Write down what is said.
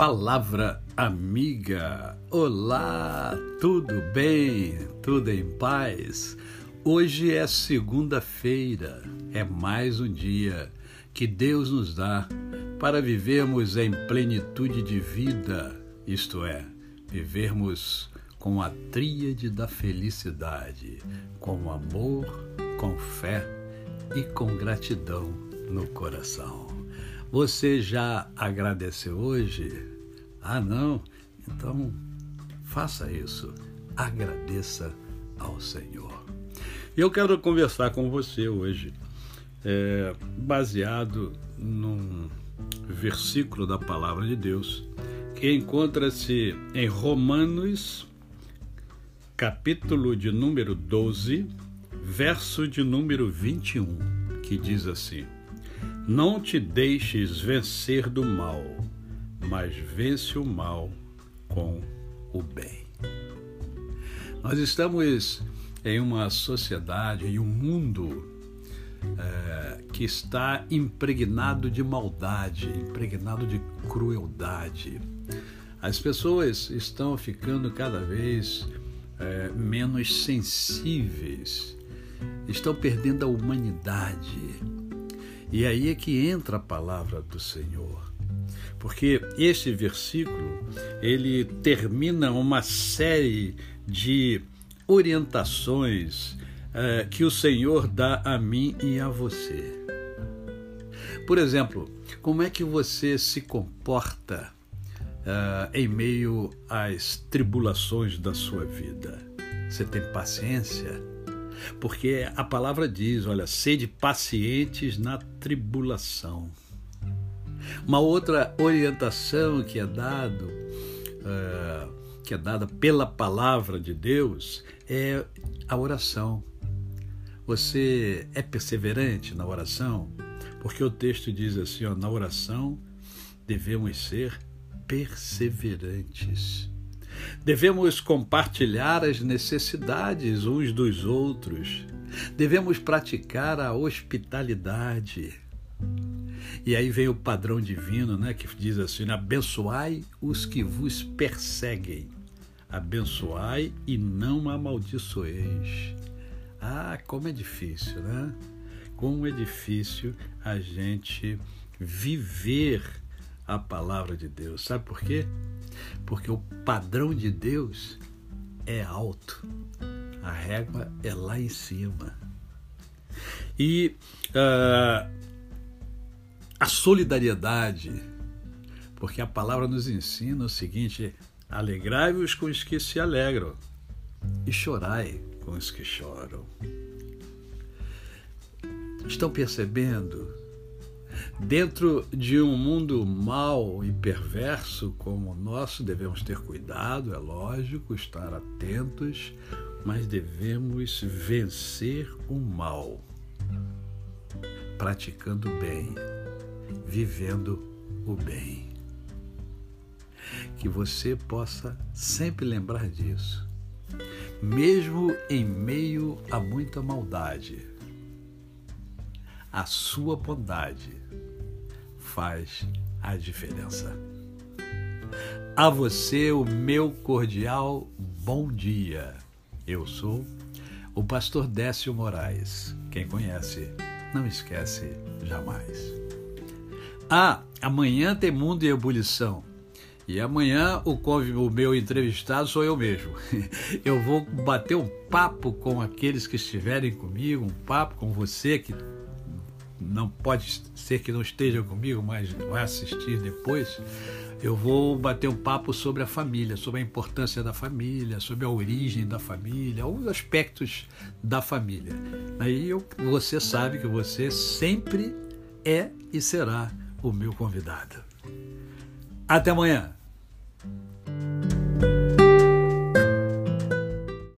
Palavra amiga. Olá, tudo bem? Tudo em paz? Hoje é segunda-feira, é mais um dia que Deus nos dá para vivermos em plenitude de vida, isto é, vivermos com a tríade da felicidade, com amor, com fé e com gratidão no coração. Você já agradeceu hoje? Ah, não? Então faça isso. Agradeça ao Senhor. Eu quero conversar com você hoje, é, baseado num versículo da palavra de Deus que encontra-se em Romanos, capítulo de número 12, verso de número 21, que diz assim. Não te deixes vencer do mal, mas vence o mal com o bem. Nós estamos em uma sociedade, em um mundo é, que está impregnado de maldade, impregnado de crueldade. As pessoas estão ficando cada vez é, menos sensíveis, estão perdendo a humanidade e aí é que entra a palavra do Senhor. Porque esse versículo, ele termina uma série de orientações uh, que o Senhor dá a mim e a você. Por exemplo, como é que você se comporta uh, em meio às tribulações da sua vida? Você tem paciência? Porque a palavra diz: olha, sede pacientes na tribulação. Uma outra orientação que é dado, uh, que é dada pela palavra de Deus é a oração. Você é perseverante na oração? Porque o texto diz assim: ó, na oração devemos ser perseverantes. Devemos compartilhar as necessidades uns dos outros. Devemos praticar a hospitalidade. E aí vem o padrão divino, né, que diz assim: abençoai os que vos perseguem, abençoai e não amaldiçoeis. Ah, como é difícil, né? Como é difícil a gente viver a palavra de Deus. Sabe por quê? Porque o padrão de Deus é alto, a régua é lá em cima. E uh, a solidariedade, porque a palavra nos ensina o seguinte: alegrai-vos com os que se alegram e chorai com os que choram. Estão percebendo? Dentro de um mundo mau e perverso como o nosso, devemos ter cuidado, é lógico, estar atentos, mas devemos vencer o mal, praticando o bem, vivendo o bem. Que você possa sempre lembrar disso, mesmo em meio a muita maldade a sua bondade faz a diferença. A você o meu cordial bom dia. Eu sou o pastor Décio Moraes. Quem conhece, não esquece jamais. Ah, amanhã tem Mundo em Ebulição. E amanhã o, o meu entrevistado sou eu mesmo. Eu vou bater um papo com aqueles que estiverem comigo, um papo com você que não pode ser que não esteja comigo, mas vai assistir depois, eu vou bater um papo sobre a família, sobre a importância da família, sobre a origem da família, alguns aspectos da família. Aí eu, você sabe que você sempre é e será o meu convidado. Até amanhã!